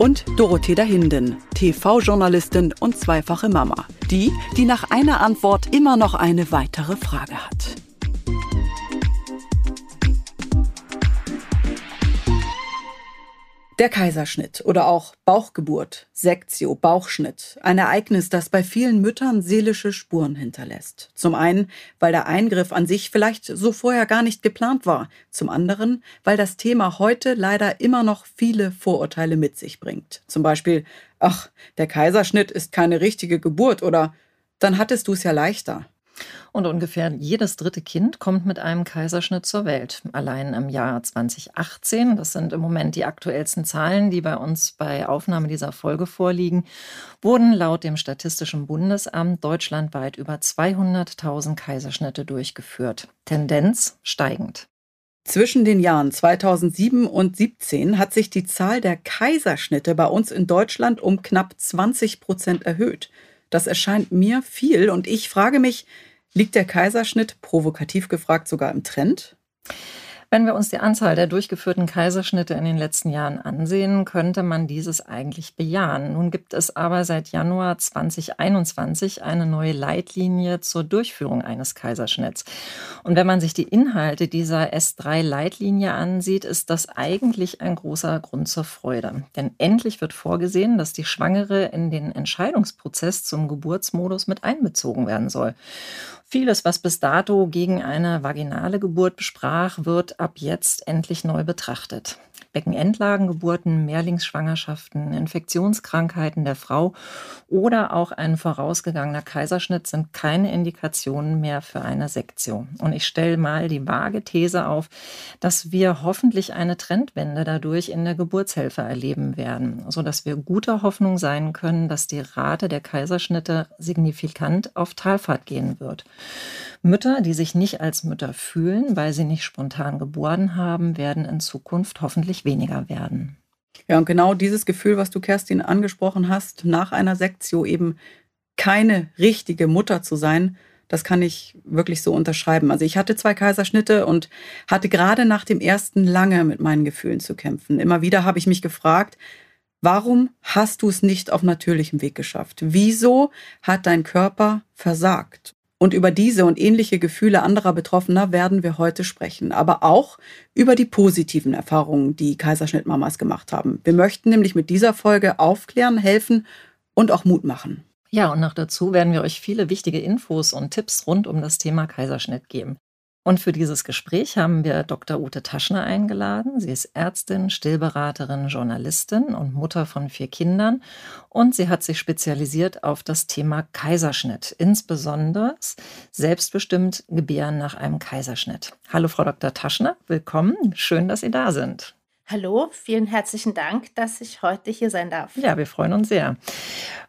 und Dorothea Hinden, TV-Journalistin und zweifache Mama. Die, die nach einer Antwort immer noch eine weitere Frage hat. Der Kaiserschnitt oder auch Bauchgeburt, Sektio, Bauchschnitt, ein Ereignis, das bei vielen Müttern seelische Spuren hinterlässt. Zum einen, weil der Eingriff an sich vielleicht so vorher gar nicht geplant war. Zum anderen, weil das Thema heute leider immer noch viele Vorurteile mit sich bringt. Zum Beispiel, ach, der Kaiserschnitt ist keine richtige Geburt oder dann hattest du es ja leichter. Und ungefähr jedes dritte Kind kommt mit einem Kaiserschnitt zur Welt. Allein im Jahr 2018, das sind im Moment die aktuellsten Zahlen, die bei uns bei Aufnahme dieser Folge vorliegen, wurden laut dem Statistischen Bundesamt deutschlandweit über 200.000 Kaiserschnitte durchgeführt. Tendenz steigend. Zwischen den Jahren 2007 und 2017 hat sich die Zahl der Kaiserschnitte bei uns in Deutschland um knapp 20 Prozent erhöht. Das erscheint mir viel und ich frage mich, Liegt der Kaiserschnitt, provokativ gefragt, sogar im Trend? Wenn wir uns die Anzahl der durchgeführten Kaiserschnitte in den letzten Jahren ansehen, könnte man dieses eigentlich bejahen. Nun gibt es aber seit Januar 2021 eine neue Leitlinie zur Durchführung eines Kaiserschnitts. Und wenn man sich die Inhalte dieser S3-Leitlinie ansieht, ist das eigentlich ein großer Grund zur Freude. Denn endlich wird vorgesehen, dass die Schwangere in den Entscheidungsprozess zum Geburtsmodus mit einbezogen werden soll. Vieles, was bis dato gegen eine vaginale Geburt besprach, wird ab jetzt endlich neu betrachtet. Beckenendlagengeburten, Mehrlingsschwangerschaften, Infektionskrankheiten der Frau oder auch ein vorausgegangener Kaiserschnitt sind keine Indikationen mehr für eine Sektio. Und ich stelle mal die vage These auf, dass wir hoffentlich eine Trendwende dadurch in der Geburtshilfe erleben werden, sodass wir guter Hoffnung sein können, dass die Rate der Kaiserschnitte signifikant auf Talfahrt gehen wird. Mütter, die sich nicht als Mütter fühlen, weil sie nicht spontan geboren haben, werden in Zukunft hoffentlich weniger werden. Ja, und genau dieses Gefühl, was du, Kerstin, angesprochen hast, nach einer Sektio eben keine richtige Mutter zu sein, das kann ich wirklich so unterschreiben. Also ich hatte zwei Kaiserschnitte und hatte gerade nach dem ersten lange mit meinen Gefühlen zu kämpfen. Immer wieder habe ich mich gefragt, warum hast du es nicht auf natürlichem Weg geschafft? Wieso hat dein Körper versagt? Und über diese und ähnliche Gefühle anderer Betroffener werden wir heute sprechen, aber auch über die positiven Erfahrungen, die Kaiserschnittmamas gemacht haben. Wir möchten nämlich mit dieser Folge aufklären, helfen und auch Mut machen. Ja, und noch dazu werden wir euch viele wichtige Infos und Tipps rund um das Thema Kaiserschnitt geben. Und für dieses Gespräch haben wir Dr. Ute Taschner eingeladen. Sie ist Ärztin, Stillberaterin, Journalistin und Mutter von vier Kindern. Und sie hat sich spezialisiert auf das Thema Kaiserschnitt, insbesondere selbstbestimmt Gebären nach einem Kaiserschnitt. Hallo, Frau Dr. Taschner, willkommen. Schön, dass Sie da sind. Hallo, vielen herzlichen Dank, dass ich heute hier sein darf. Ja, wir freuen uns sehr.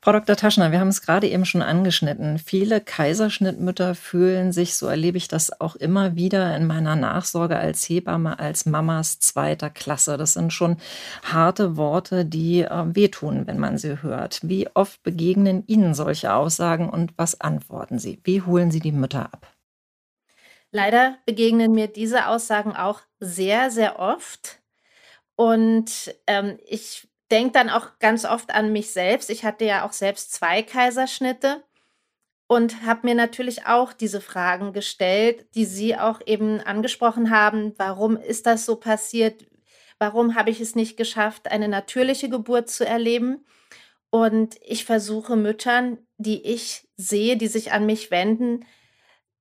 Frau Dr. Taschner, wir haben es gerade eben schon angeschnitten. Viele Kaiserschnittmütter fühlen sich, so erlebe ich das auch immer wieder in meiner Nachsorge als Hebamme, als Mamas zweiter Klasse. Das sind schon harte Worte, die äh, wehtun, wenn man sie hört. Wie oft begegnen Ihnen solche Aussagen und was antworten Sie? Wie holen Sie die Mütter ab? Leider begegnen mir diese Aussagen auch sehr, sehr oft. Und ähm, ich denke dann auch ganz oft an mich selbst. Ich hatte ja auch selbst zwei Kaiserschnitte und habe mir natürlich auch diese Fragen gestellt, die Sie auch eben angesprochen haben. Warum ist das so passiert? Warum habe ich es nicht geschafft, eine natürliche Geburt zu erleben? Und ich versuche Müttern, die ich sehe, die sich an mich wenden,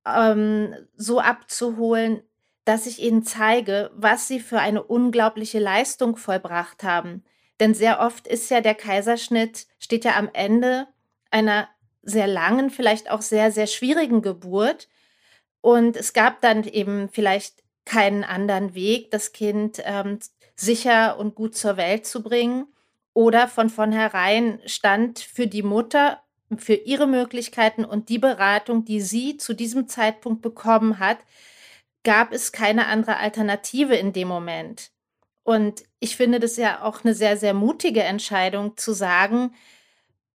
ähm, so abzuholen, dass ich ihnen zeige, was sie für eine unglaubliche Leistung vollbracht haben. Denn sehr oft ist ja der Kaiserschnitt, steht ja am Ende einer sehr langen, vielleicht auch sehr, sehr schwierigen Geburt. Und es gab dann eben vielleicht keinen anderen Weg, das Kind ähm, sicher und gut zur Welt zu bringen. Oder von vornherein stand für die Mutter für ihre Möglichkeiten und die Beratung, die sie zu diesem Zeitpunkt bekommen hat, gab es keine andere Alternative in dem Moment. Und ich finde das ja auch eine sehr, sehr mutige Entscheidung zu sagen,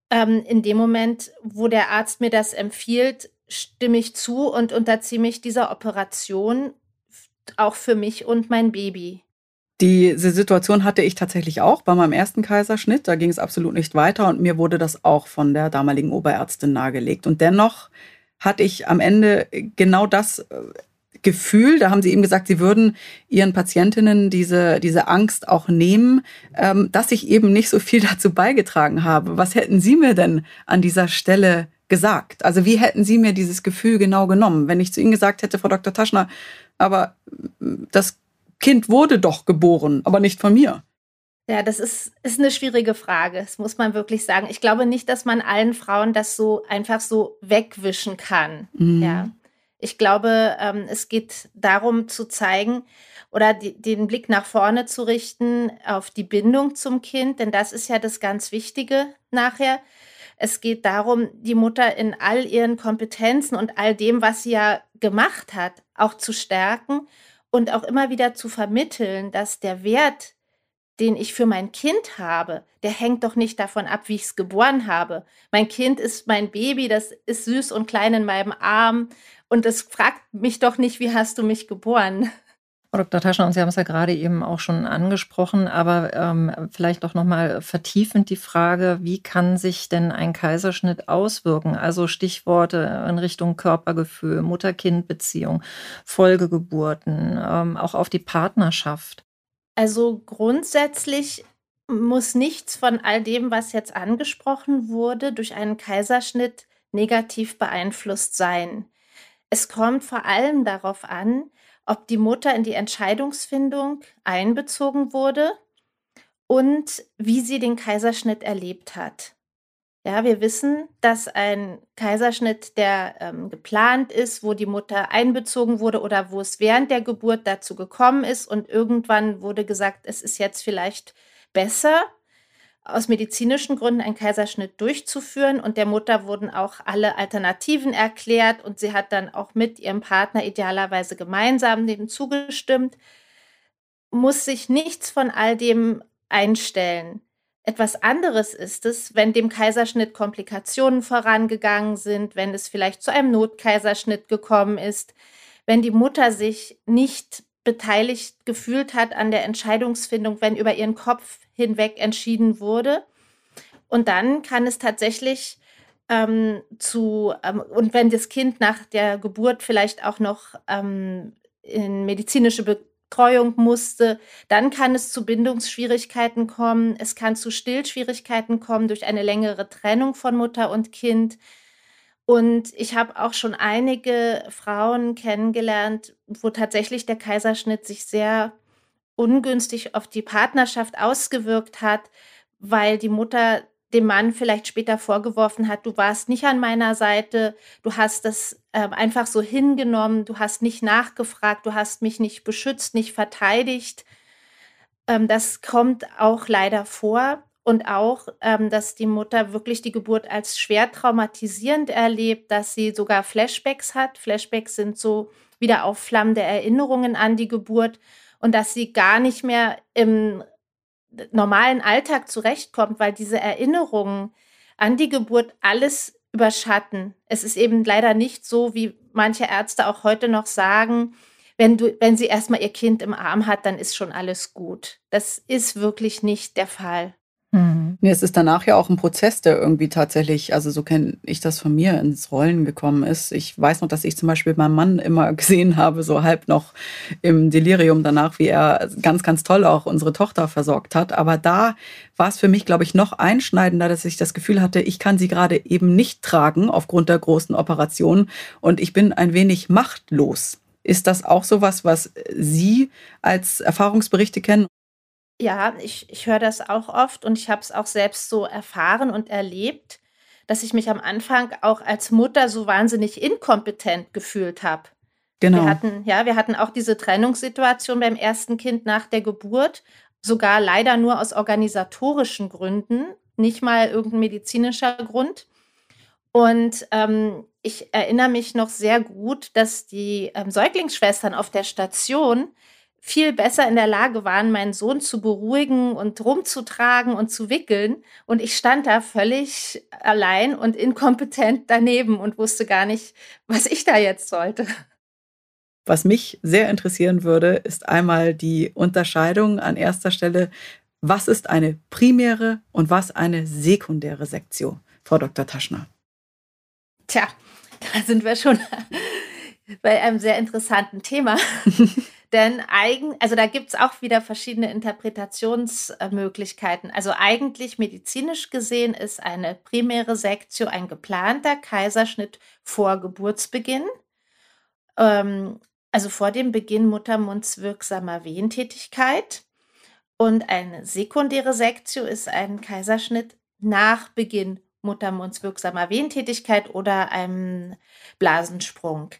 ähm, in dem Moment, wo der Arzt mir das empfiehlt, stimme ich zu und unterziehe mich dieser Operation auch für mich und mein Baby. Diese Situation hatte ich tatsächlich auch bei meinem ersten Kaiserschnitt. Da ging es absolut nicht weiter und mir wurde das auch von der damaligen Oberärztin nahegelegt. Und dennoch hatte ich am Ende genau das äh, Gefühl, da haben Sie eben gesagt, Sie würden Ihren Patientinnen diese, diese Angst auch nehmen, ähm, dass ich eben nicht so viel dazu beigetragen habe. Was hätten Sie mir denn an dieser Stelle gesagt? Also wie hätten Sie mir dieses Gefühl genau genommen, wenn ich zu Ihnen gesagt hätte, Frau Dr. Taschner, aber das Kind wurde doch geboren, aber nicht von mir. Ja, das ist, ist eine schwierige Frage. Das muss man wirklich sagen. Ich glaube nicht, dass man allen Frauen das so einfach so wegwischen kann. Mhm. Ja. Ich glaube, ähm, es geht darum zu zeigen oder die, den Blick nach vorne zu richten auf die Bindung zum Kind, denn das ist ja das ganz Wichtige nachher. Es geht darum, die Mutter in all ihren Kompetenzen und all dem, was sie ja gemacht hat, auch zu stärken und auch immer wieder zu vermitteln, dass der Wert, den ich für mein Kind habe, der hängt doch nicht davon ab, wie ich es geboren habe. Mein Kind ist mein Baby, das ist süß und klein in meinem Arm und es fragt mich doch nicht, wie hast du mich geboren? Frau Dr. Taschner, und Sie haben es ja gerade eben auch schon angesprochen, aber ähm, vielleicht doch nochmal vertiefend die Frage, wie kann sich denn ein Kaiserschnitt auswirken? Also Stichworte in Richtung Körpergefühl, Mutter-Kind-Beziehung, Folgegeburten, ähm, auch auf die Partnerschaft. Also grundsätzlich muss nichts von all dem, was jetzt angesprochen wurde, durch einen Kaiserschnitt negativ beeinflusst sein. Es kommt vor allem darauf an, ob die Mutter in die Entscheidungsfindung einbezogen wurde und wie sie den Kaiserschnitt erlebt hat. Ja, wir wissen, dass ein Kaiserschnitt, der ähm, geplant ist, wo die Mutter einbezogen wurde oder wo es während der Geburt dazu gekommen ist und irgendwann wurde gesagt, es ist jetzt vielleicht besser, aus medizinischen Gründen einen Kaiserschnitt durchzuführen. Und der Mutter wurden auch alle Alternativen erklärt und sie hat dann auch mit ihrem Partner idealerweise gemeinsam dem zugestimmt, muss sich nichts von all dem einstellen. Etwas anderes ist es, wenn dem Kaiserschnitt Komplikationen vorangegangen sind, wenn es vielleicht zu einem Notkaiserschnitt gekommen ist, wenn die Mutter sich nicht beteiligt gefühlt hat an der Entscheidungsfindung, wenn über ihren Kopf hinweg entschieden wurde. Und dann kann es tatsächlich ähm, zu, ähm, und wenn das Kind nach der Geburt vielleicht auch noch ähm, in medizinische Betreuung musste, dann kann es zu Bindungsschwierigkeiten kommen. Es kann zu Stillschwierigkeiten kommen durch eine längere Trennung von Mutter und Kind. Und ich habe auch schon einige Frauen kennengelernt, wo tatsächlich der Kaiserschnitt sich sehr ungünstig auf die Partnerschaft ausgewirkt hat, weil die Mutter dem Mann vielleicht später vorgeworfen hat, du warst nicht an meiner Seite, du hast das äh, einfach so hingenommen, du hast nicht nachgefragt, du hast mich nicht beschützt, nicht verteidigt. Ähm, das kommt auch leider vor und auch, ähm, dass die Mutter wirklich die Geburt als schwer traumatisierend erlebt, dass sie sogar Flashbacks hat. Flashbacks sind so wieder aufflammende Erinnerungen an die Geburt und dass sie gar nicht mehr im normalen Alltag zurechtkommt, weil diese Erinnerungen an die Geburt alles überschatten. Es ist eben leider nicht so, wie manche Ärzte auch heute noch sagen, wenn du, wenn sie erstmal ihr Kind im Arm hat, dann ist schon alles gut. Das ist wirklich nicht der Fall. Mhm. Es ist danach ja auch ein Prozess, der irgendwie tatsächlich, also so kenne ich das von mir, ins Rollen gekommen ist. Ich weiß noch, dass ich zum Beispiel meinen Mann immer gesehen habe, so halb noch im Delirium danach, wie er ganz, ganz toll auch unsere Tochter versorgt hat. Aber da war es für mich, glaube ich, noch einschneidender, dass ich das Gefühl hatte, ich kann sie gerade eben nicht tragen aufgrund der großen Operation und ich bin ein wenig machtlos. Ist das auch sowas, was Sie als Erfahrungsberichte kennen? Ja, ich, ich höre das auch oft und ich habe es auch selbst so erfahren und erlebt, dass ich mich am Anfang auch als Mutter so wahnsinnig inkompetent gefühlt habe. Genau. Wir hatten, ja, wir hatten auch diese Trennungssituation beim ersten Kind nach der Geburt, sogar leider nur aus organisatorischen Gründen, nicht mal irgendein medizinischer Grund. Und ähm, ich erinnere mich noch sehr gut, dass die ähm, Säuglingsschwestern auf der Station viel besser in der Lage waren, meinen Sohn zu beruhigen und rumzutragen und zu wickeln. Und ich stand da völlig allein und inkompetent daneben und wusste gar nicht, was ich da jetzt sollte. Was mich sehr interessieren würde, ist einmal die Unterscheidung an erster Stelle, was ist eine primäre und was eine sekundäre Sektion, Frau Dr. Taschner. Tja, da sind wir schon bei einem sehr interessanten Thema. Denn eigen, also da gibt es auch wieder verschiedene Interpretationsmöglichkeiten. Also eigentlich medizinisch gesehen ist eine primäre Sektio ein geplanter Kaiserschnitt vor Geburtsbeginn. Ähm, also vor dem Beginn muttermundswirksamer Wehentätigkeit. Und eine sekundäre Sektio ist ein Kaiserschnitt nach Beginn muttermundswirksamer Wehentätigkeit oder einem Blasensprung.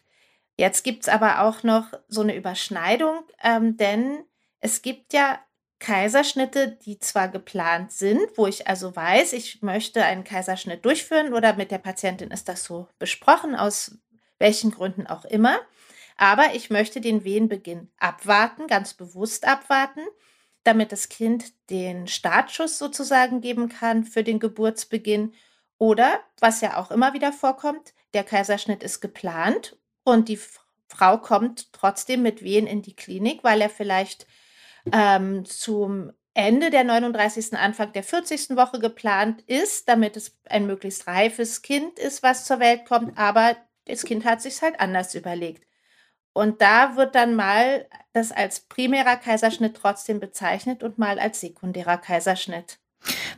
Jetzt gibt es aber auch noch so eine Überschneidung, ähm, denn es gibt ja Kaiserschnitte, die zwar geplant sind, wo ich also weiß, ich möchte einen Kaiserschnitt durchführen oder mit der Patientin ist das so besprochen, aus welchen Gründen auch immer. Aber ich möchte den Wehenbeginn abwarten, ganz bewusst abwarten, damit das Kind den Startschuss sozusagen geben kann für den Geburtsbeginn. Oder, was ja auch immer wieder vorkommt, der Kaiserschnitt ist geplant und die Frau kommt trotzdem mit Wehen in die Klinik, weil er vielleicht ähm, zum Ende der 39., Anfang der 40. Woche geplant ist, damit es ein möglichst reifes Kind ist, was zur Welt kommt. Aber das Kind hat sich halt anders überlegt. Und da wird dann mal das als primärer Kaiserschnitt trotzdem bezeichnet und mal als sekundärer Kaiserschnitt.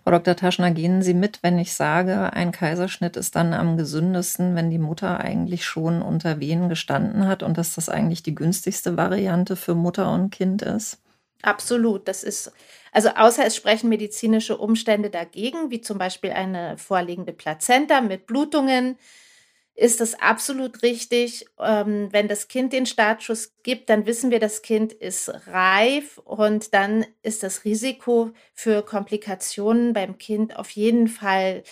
Frau Dr. Taschner, gehen Sie mit, wenn ich sage, ein Kaiserschnitt ist dann am gesündesten, wenn die Mutter eigentlich schon unter Wehen gestanden hat und dass das eigentlich die günstigste Variante für Mutter und Kind ist? Absolut. Das ist, also außer es sprechen medizinische Umstände dagegen, wie zum Beispiel eine vorliegende Plazenta mit Blutungen, ist es absolut richtig. Ähm, wenn das Kind den Startschuss gibt, dann wissen wir, das Kind ist reif und dann ist das Risiko für Komplikationen beim Kind auf jeden Fall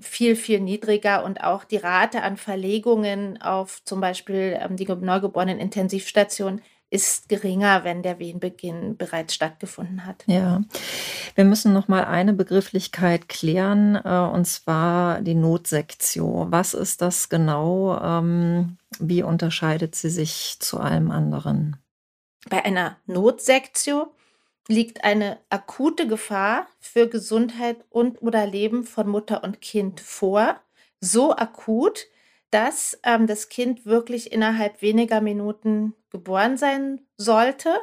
viel, viel niedriger und auch die Rate an Verlegungen auf zum Beispiel ähm, die neugeborenen Intensivstation ist geringer, wenn der Wehenbeginn bereits stattgefunden hat. Ja, wir müssen noch mal eine Begrifflichkeit klären, äh, und zwar die Notsektio. Was ist das genau? Ähm, wie unterscheidet sie sich zu allem anderen? Bei einer Notsektio liegt eine akute Gefahr für Gesundheit und oder Leben von Mutter und Kind vor. So akut, dass ähm, das Kind wirklich innerhalb weniger Minuten geboren sein sollte.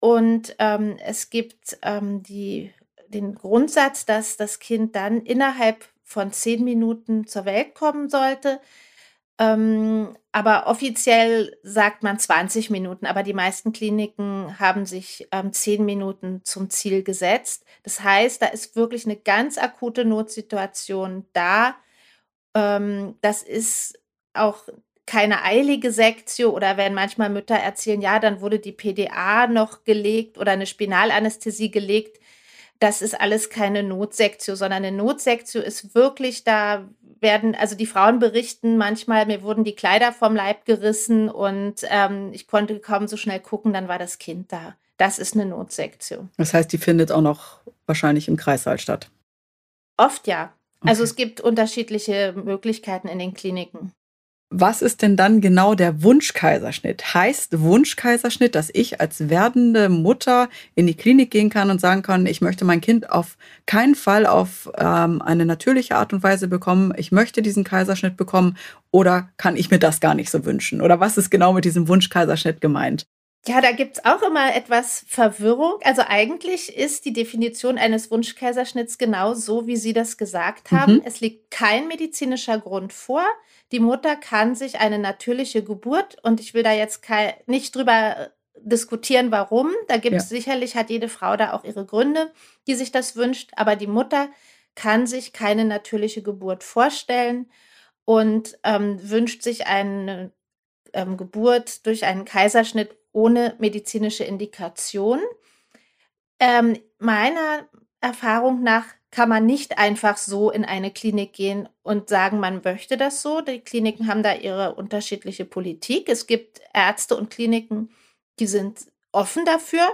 Und ähm, es gibt ähm, die, den Grundsatz, dass das Kind dann innerhalb von zehn Minuten zur Welt kommen sollte. Ähm, aber offiziell sagt man 20 Minuten, aber die meisten Kliniken haben sich ähm, 10 Minuten zum Ziel gesetzt. Das heißt, da ist wirklich eine ganz akute Notsituation da ähm, das ist auch keine eilige Sektio oder wenn manchmal Mütter erzählen, ja, dann wurde die PDA noch gelegt oder eine Spinalanästhesie gelegt. Das ist alles keine Notsektio, sondern eine Notsektio ist wirklich da werden, also die Frauen berichten manchmal, mir wurden die Kleider vom Leib gerissen und ähm, ich konnte kaum so schnell gucken, dann war das Kind da. Das ist eine Notsektio. Das heißt, die findet auch noch wahrscheinlich im Kreissaal statt. Oft ja. Also es gibt unterschiedliche Möglichkeiten in den Kliniken. Was ist denn dann genau der Wunschkaiserschnitt? Heißt Wunschkaiserschnitt, dass ich als werdende Mutter in die Klinik gehen kann und sagen kann, ich möchte mein Kind auf keinen Fall auf ähm, eine natürliche Art und Weise bekommen, ich möchte diesen Kaiserschnitt bekommen oder kann ich mir das gar nicht so wünschen? Oder was ist genau mit diesem Wunschkaiserschnitt gemeint? Ja, da gibt es auch immer etwas Verwirrung. Also eigentlich ist die Definition eines Wunschkaiserschnitts genau so, wie Sie das gesagt haben. Mhm. Es liegt kein medizinischer Grund vor. Die Mutter kann sich eine natürliche Geburt, und ich will da jetzt kein, nicht drüber äh, diskutieren, warum. Da gibt es ja. sicherlich, hat jede Frau da auch ihre Gründe, die sich das wünscht. Aber die Mutter kann sich keine natürliche Geburt vorstellen und ähm, wünscht sich eine ähm, Geburt durch einen Kaiserschnitt ohne medizinische Indikation. Ähm, meiner Erfahrung nach kann man nicht einfach so in eine Klinik gehen und sagen, man möchte das so. Die Kliniken haben da ihre unterschiedliche Politik. Es gibt Ärzte und Kliniken, die sind offen dafür.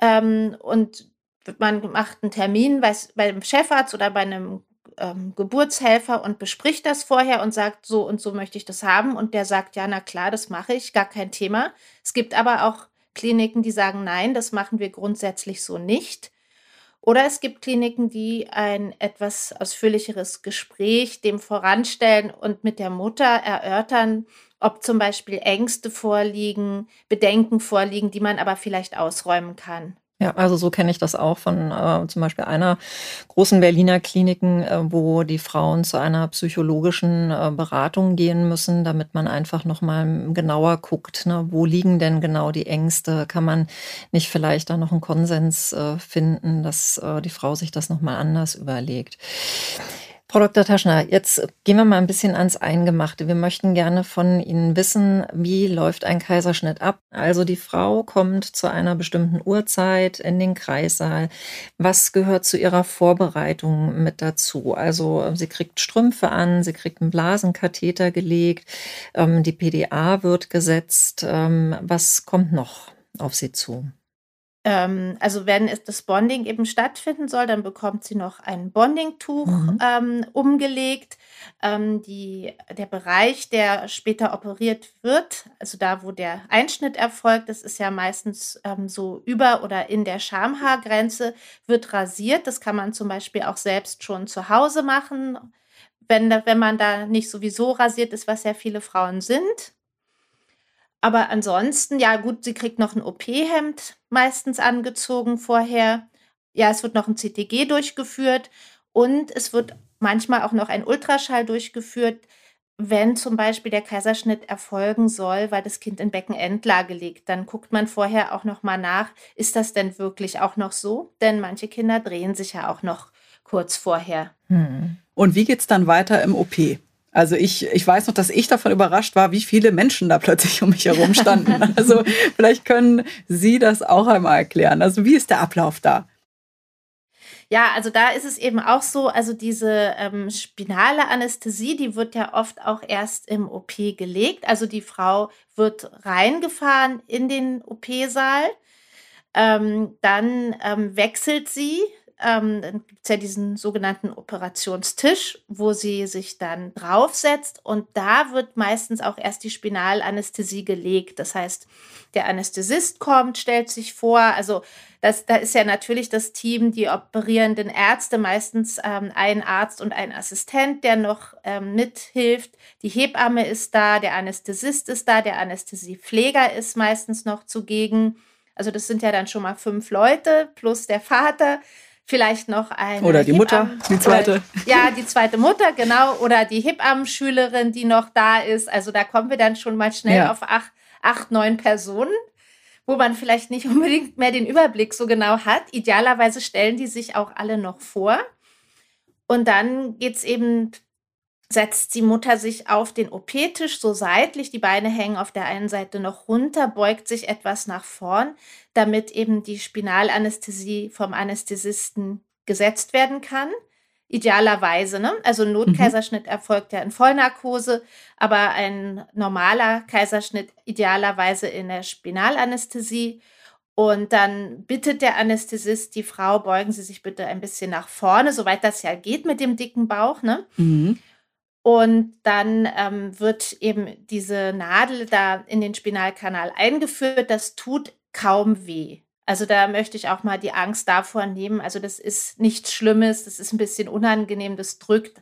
Ähm, und man macht einen Termin bei, beim Chefarzt oder bei einem ähm, Geburtshelfer und bespricht das vorher und sagt, so und so möchte ich das haben. Und der sagt, ja, na klar, das mache ich, gar kein Thema. Es gibt aber auch Kliniken, die sagen, nein, das machen wir grundsätzlich so nicht. Oder es gibt Kliniken, die ein etwas ausführlicheres Gespräch dem voranstellen und mit der Mutter erörtern, ob zum Beispiel Ängste vorliegen, Bedenken vorliegen, die man aber vielleicht ausräumen kann. Ja, also so kenne ich das auch von äh, zum Beispiel einer großen Berliner Kliniken, äh, wo die Frauen zu einer psychologischen äh, Beratung gehen müssen, damit man einfach nochmal genauer guckt, ne, wo liegen denn genau die Ängste? Kann man nicht vielleicht da noch einen Konsens äh, finden, dass äh, die Frau sich das nochmal anders überlegt? Frau Dr. Taschner, jetzt gehen wir mal ein bisschen ans Eingemachte. Wir möchten gerne von Ihnen wissen, wie läuft ein Kaiserschnitt ab? Also die Frau kommt zu einer bestimmten Uhrzeit in den Kreissaal. Was gehört zu ihrer Vorbereitung mit dazu? Also sie kriegt Strümpfe an, sie kriegt einen Blasenkatheter gelegt, ähm, die PDA wird gesetzt. Ähm, was kommt noch auf sie zu? Ähm, also wenn es das Bonding eben stattfinden soll, dann bekommt sie noch ein Bondingtuch mhm. ähm, umgelegt. Ähm, die, der Bereich, der später operiert wird, also da, wo der Einschnitt erfolgt, das ist ja meistens ähm, so über oder in der Schamhaargrenze, wird rasiert. Das kann man zum Beispiel auch selbst schon zu Hause machen, wenn, wenn man da nicht sowieso rasiert ist, was ja viele Frauen sind. Aber ansonsten, ja gut, sie kriegt noch ein OP-Hemd meistens angezogen vorher. Ja, es wird noch ein CTG durchgeführt und es wird manchmal auch noch ein Ultraschall durchgeführt, wenn zum Beispiel der Kaiserschnitt erfolgen soll, weil das Kind in Beckenendlage liegt. Dann guckt man vorher auch noch mal nach, ist das denn wirklich auch noch so? Denn manche Kinder drehen sich ja auch noch kurz vorher. Hm. Und wie geht es dann weiter im OP? Also ich, ich weiß noch, dass ich davon überrascht war, wie viele Menschen da plötzlich um mich herum standen. Also vielleicht können Sie das auch einmal erklären. Also wie ist der Ablauf da? Ja, also da ist es eben auch so, also diese ähm, spinale Anästhesie, die wird ja oft auch erst im OP gelegt. Also die Frau wird reingefahren in den OP-Saal. Ähm, dann ähm, wechselt sie ähm, dann gibt es ja diesen sogenannten Operationstisch, wo sie sich dann draufsetzt und da wird meistens auch erst die Spinalanästhesie gelegt. Das heißt, der Anästhesist kommt, stellt sich vor, also das, da ist ja natürlich das Team, die operierenden Ärzte, meistens ähm, ein Arzt und ein Assistent, der noch ähm, mithilft. Die Hebamme ist da, der Anästhesist ist da, der Anästhesiepfleger ist meistens noch zugegen. Also das sind ja dann schon mal fünf Leute plus der Vater vielleicht noch eine. Oder die Mutter, die zweite. Ja, die zweite Mutter, genau. Oder die Hebammenschülerin, die noch da ist. Also da kommen wir dann schon mal schnell ja. auf acht, acht, neun Personen, wo man vielleicht nicht unbedingt mehr den Überblick so genau hat. Idealerweise stellen die sich auch alle noch vor. Und dann geht es eben setzt die Mutter sich auf den OP-Tisch so seitlich, die Beine hängen auf der einen Seite noch runter, beugt sich etwas nach vorn, damit eben die Spinalanästhesie vom Anästhesisten gesetzt werden kann. Idealerweise, ne? Also ein Notkaiserschnitt mhm. erfolgt ja in Vollnarkose, aber ein normaler Kaiserschnitt idealerweise in der Spinalanästhesie. Und dann bittet der Anästhesist die Frau, beugen Sie sich bitte ein bisschen nach vorne, soweit das ja geht mit dem dicken Bauch, ne? Mhm. Und dann ähm, wird eben diese Nadel da in den Spinalkanal eingeführt. Das tut kaum weh. Also da möchte ich auch mal die Angst davor nehmen. Also das ist nichts Schlimmes, das ist ein bisschen unangenehm, das drückt.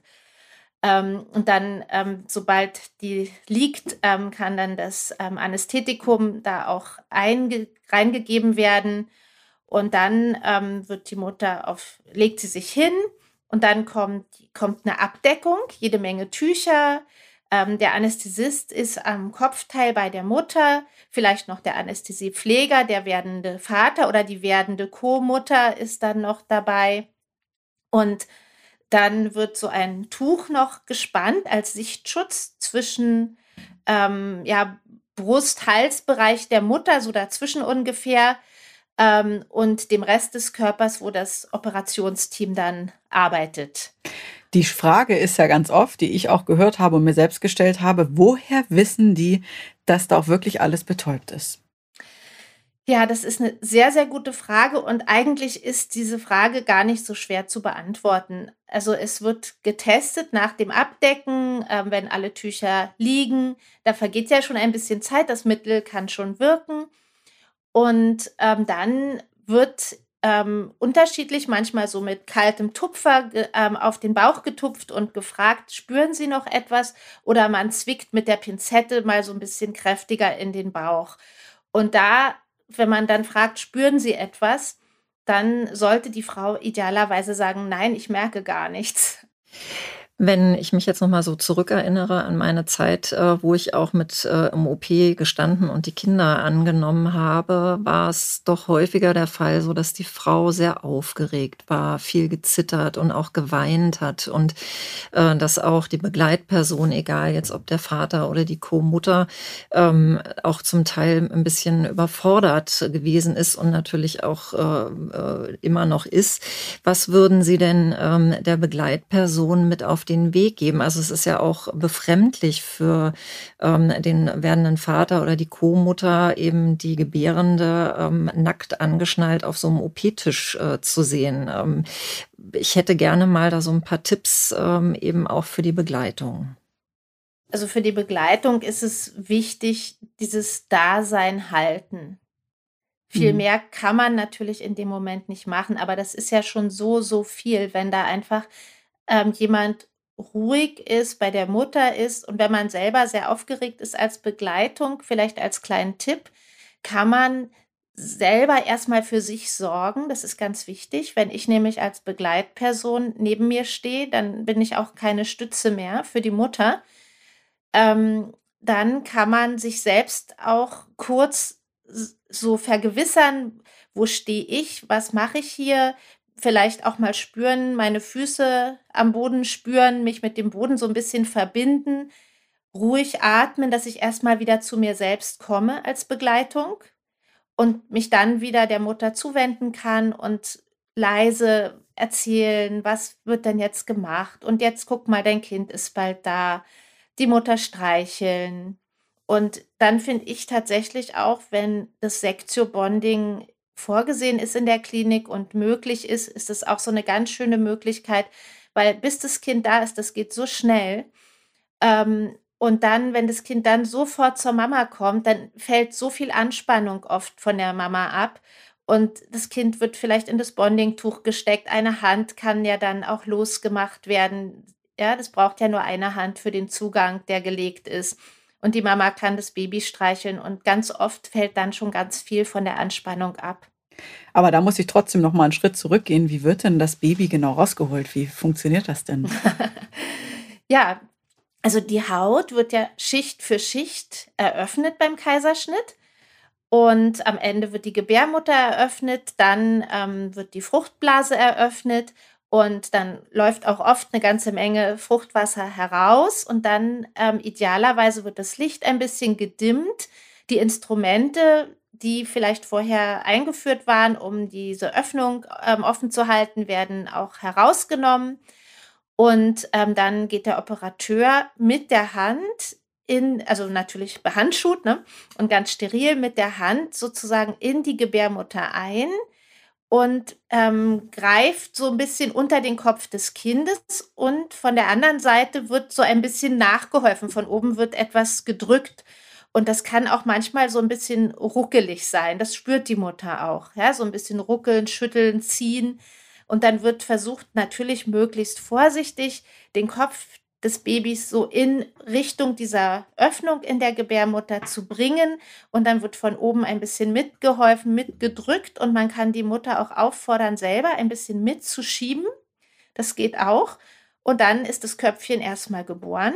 Ähm, und dann, ähm, sobald die liegt, ähm, kann dann das ähm, Anästhetikum da auch reingegeben werden. Und dann ähm, wird die Mutter auf, legt sie sich hin und dann kommt, kommt eine Abdeckung, jede Menge Tücher. Ähm, der Anästhesist ist am Kopfteil bei der Mutter, vielleicht noch der Anästhesiepfleger, der werdende Vater oder die werdende Co-Mutter ist dann noch dabei. Und dann wird so ein Tuch noch gespannt als Sichtschutz zwischen ähm, ja, Brust-Halsbereich der Mutter, so dazwischen ungefähr. Ähm, und dem Rest des Körpers, wo das Operationsteam dann arbeitet. Die Frage ist ja ganz oft, die ich auch gehört habe und mir selbst gestellt habe, woher wissen die, dass da auch wirklich alles betäubt ist? Ja, das ist eine sehr, sehr gute Frage und eigentlich ist diese Frage gar nicht so schwer zu beantworten. Also es wird getestet nach dem Abdecken, äh, wenn alle Tücher liegen. Da vergeht ja schon ein bisschen Zeit, das Mittel kann schon wirken. Und ähm, dann wird ähm, unterschiedlich, manchmal so mit kaltem Tupfer ähm, auf den Bauch getupft und gefragt, spüren Sie noch etwas? Oder man zwickt mit der Pinzette mal so ein bisschen kräftiger in den Bauch. Und da wenn man dann fragt, spüren Sie etwas, dann sollte die Frau idealerweise sagen, nein, ich merke gar nichts. Wenn ich mich jetzt noch mal so zurückerinnere an meine Zeit, äh, wo ich auch mit äh, im OP gestanden und die Kinder angenommen habe, war es doch häufiger der Fall, so dass die Frau sehr aufgeregt war, viel gezittert und auch geweint hat und äh, dass auch die Begleitperson, egal jetzt ob der Vater oder die Co-Mutter, ähm, auch zum Teil ein bisschen überfordert gewesen ist und natürlich auch äh, äh immer noch ist. Was würden Sie denn ähm, der Begleitperson mit auf den Weg geben. Also es ist ja auch befremdlich für ähm, den werdenden Vater oder die Co-Mutter eben die Gebärende ähm, nackt angeschnallt auf so einem OP-Tisch äh, zu sehen. Ähm, ich hätte gerne mal da so ein paar Tipps ähm, eben auch für die Begleitung. Also für die Begleitung ist es wichtig, dieses Dasein halten. Viel mhm. mehr kann man natürlich in dem Moment nicht machen, aber das ist ja schon so, so viel, wenn da einfach ähm, jemand ruhig ist, bei der Mutter ist und wenn man selber sehr aufgeregt ist als Begleitung, vielleicht als kleinen Tipp, kann man selber erstmal für sich sorgen. Das ist ganz wichtig. Wenn ich nämlich als Begleitperson neben mir stehe, dann bin ich auch keine Stütze mehr für die Mutter. Ähm, dann kann man sich selbst auch kurz so vergewissern, wo stehe ich, was mache ich hier, vielleicht auch mal spüren, meine Füße am Boden spüren, mich mit dem Boden so ein bisschen verbinden, ruhig atmen, dass ich erstmal wieder zu mir selbst komme als Begleitung und mich dann wieder der Mutter zuwenden kann und leise erzählen, was wird denn jetzt gemacht? Und jetzt guck mal, dein Kind ist bald da. Die Mutter streicheln. Und dann finde ich tatsächlich auch, wenn das Sektio-Bonding vorgesehen ist in der Klinik und möglich ist, ist es auch so eine ganz schöne Möglichkeit, weil bis das Kind da ist, das geht so schnell. Ähm, und dann, wenn das Kind dann sofort zur Mama kommt, dann fällt so viel Anspannung oft von der Mama ab. Und das Kind wird vielleicht in das Bondingtuch gesteckt. Eine Hand kann ja dann auch losgemacht werden. Ja, das braucht ja nur eine Hand für den Zugang, der gelegt ist. Und die Mama kann das Baby streicheln und ganz oft fällt dann schon ganz viel von der Anspannung ab. Aber da muss ich trotzdem noch mal einen Schritt zurückgehen. Wie wird denn das Baby genau rausgeholt? Wie funktioniert das denn? ja, also die Haut wird ja Schicht für Schicht eröffnet beim Kaiserschnitt. Und am Ende wird die Gebärmutter eröffnet, dann ähm, wird die Fruchtblase eröffnet und dann läuft auch oft eine ganze Menge Fruchtwasser heraus und dann ähm, idealerweise wird das Licht ein bisschen gedimmt. Die Instrumente, die vielleicht vorher eingeführt waren, um diese Öffnung ähm, offen zu halten, werden auch herausgenommen. Und ähm, dann geht der Operateur mit der Hand in, also natürlich behandschuht ne, und ganz steril mit der Hand sozusagen in die Gebärmutter ein und ähm, greift so ein bisschen unter den Kopf des Kindes und von der anderen Seite wird so ein bisschen nachgeholfen. Von oben wird etwas gedrückt und das kann auch manchmal so ein bisschen ruckelig sein. Das spürt die Mutter auch. Ja, so ein bisschen ruckeln, schütteln, ziehen. Und dann wird versucht, natürlich möglichst vorsichtig den Kopf des Babys so in Richtung dieser Öffnung in der Gebärmutter zu bringen. Und dann wird von oben ein bisschen mitgeholfen, mitgedrückt und man kann die Mutter auch auffordern, selber ein bisschen mitzuschieben. Das geht auch. Und dann ist das Köpfchen erstmal geboren.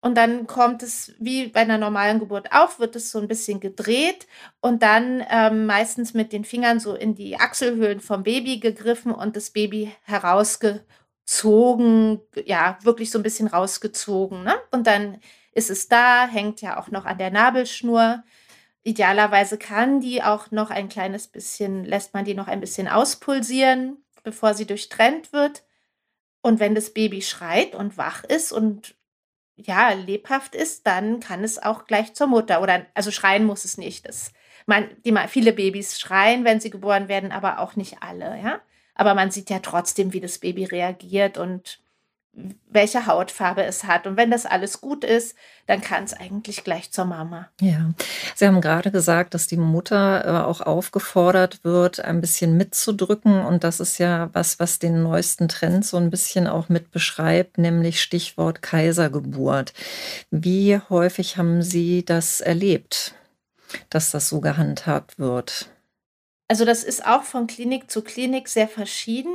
Und dann kommt es wie bei einer normalen Geburt auch, wird es so ein bisschen gedreht und dann ähm, meistens mit den Fingern so in die Achselhöhlen vom Baby gegriffen und das Baby herausgeholt gezogen, ja, wirklich so ein bisschen rausgezogen. Ne? Und dann ist es da, hängt ja auch noch an der Nabelschnur. Idealerweise kann die auch noch ein kleines bisschen, lässt man die noch ein bisschen auspulsieren, bevor sie durchtrennt wird. Und wenn das Baby schreit und wach ist und ja, lebhaft ist, dann kann es auch gleich zur Mutter. Oder also schreien muss es nicht. Das, man, die, viele Babys schreien, wenn sie geboren werden, aber auch nicht alle, ja. Aber man sieht ja trotzdem, wie das Baby reagiert und welche Hautfarbe es hat. Und wenn das alles gut ist, dann kann es eigentlich gleich zur Mama. Ja, Sie haben gerade gesagt, dass die Mutter äh, auch aufgefordert wird, ein bisschen mitzudrücken. Und das ist ja was, was den neuesten Trend so ein bisschen auch mit beschreibt, nämlich Stichwort Kaisergeburt. Wie häufig haben Sie das erlebt, dass das so gehandhabt wird? Also das ist auch von Klinik zu Klinik sehr verschieden.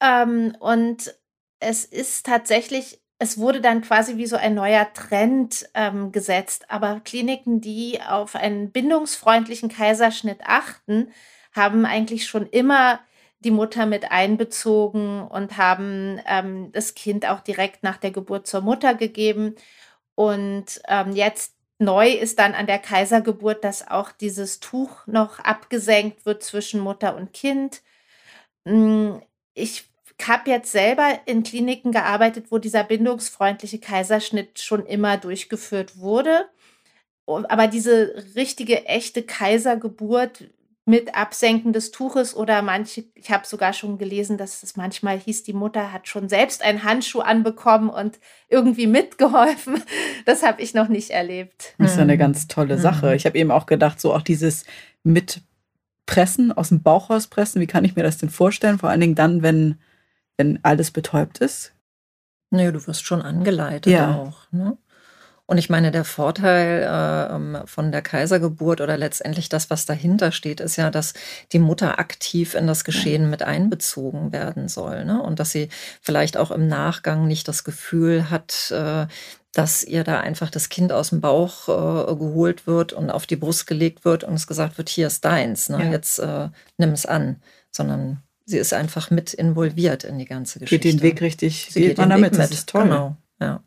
Ähm, und es ist tatsächlich, es wurde dann quasi wie so ein neuer Trend ähm, gesetzt. Aber Kliniken, die auf einen bindungsfreundlichen Kaiserschnitt achten, haben eigentlich schon immer die Mutter mit einbezogen und haben ähm, das Kind auch direkt nach der Geburt zur Mutter gegeben. Und ähm, jetzt neu ist dann an der Kaisergeburt, dass auch dieses Tuch noch abgesenkt wird zwischen Mutter und Kind. Hm, ich habe jetzt selber in Kliniken gearbeitet, wo dieser bindungsfreundliche Kaiserschnitt schon immer durchgeführt wurde. Aber diese richtige, echte Kaisergeburt mit Absenken des Tuches oder manche, ich habe sogar schon gelesen, dass es manchmal hieß, die Mutter hat schon selbst einen Handschuh anbekommen und irgendwie mitgeholfen. Das habe ich noch nicht erlebt. Das ist ja eine mhm. ganz tolle Sache. Mhm. Ich habe eben auch gedacht, so auch dieses Mitpressen, aus dem Bauch rauspressen, wie kann ich mir das denn vorstellen? Vor allen Dingen dann, wenn wenn alles betäubt ist? Naja, du wirst schon angeleitet ja. auch. Ne? Und ich meine, der Vorteil äh, ähm, von der Kaisergeburt oder letztendlich das, was dahinter steht, ist ja, dass die Mutter aktiv in das Geschehen mit einbezogen werden soll. Ne? Und dass sie vielleicht auch im Nachgang nicht das Gefühl hat, äh, dass ihr da einfach das Kind aus dem Bauch äh, geholt wird und auf die Brust gelegt wird und es gesagt wird, hier ist deins, ne? Ja. jetzt äh, nimm es an, sondern sie ist einfach mit involviert in die ganze Geschichte. Geht den Weg richtig, sie geht, geht man damit, das ist toll. Genau, ja.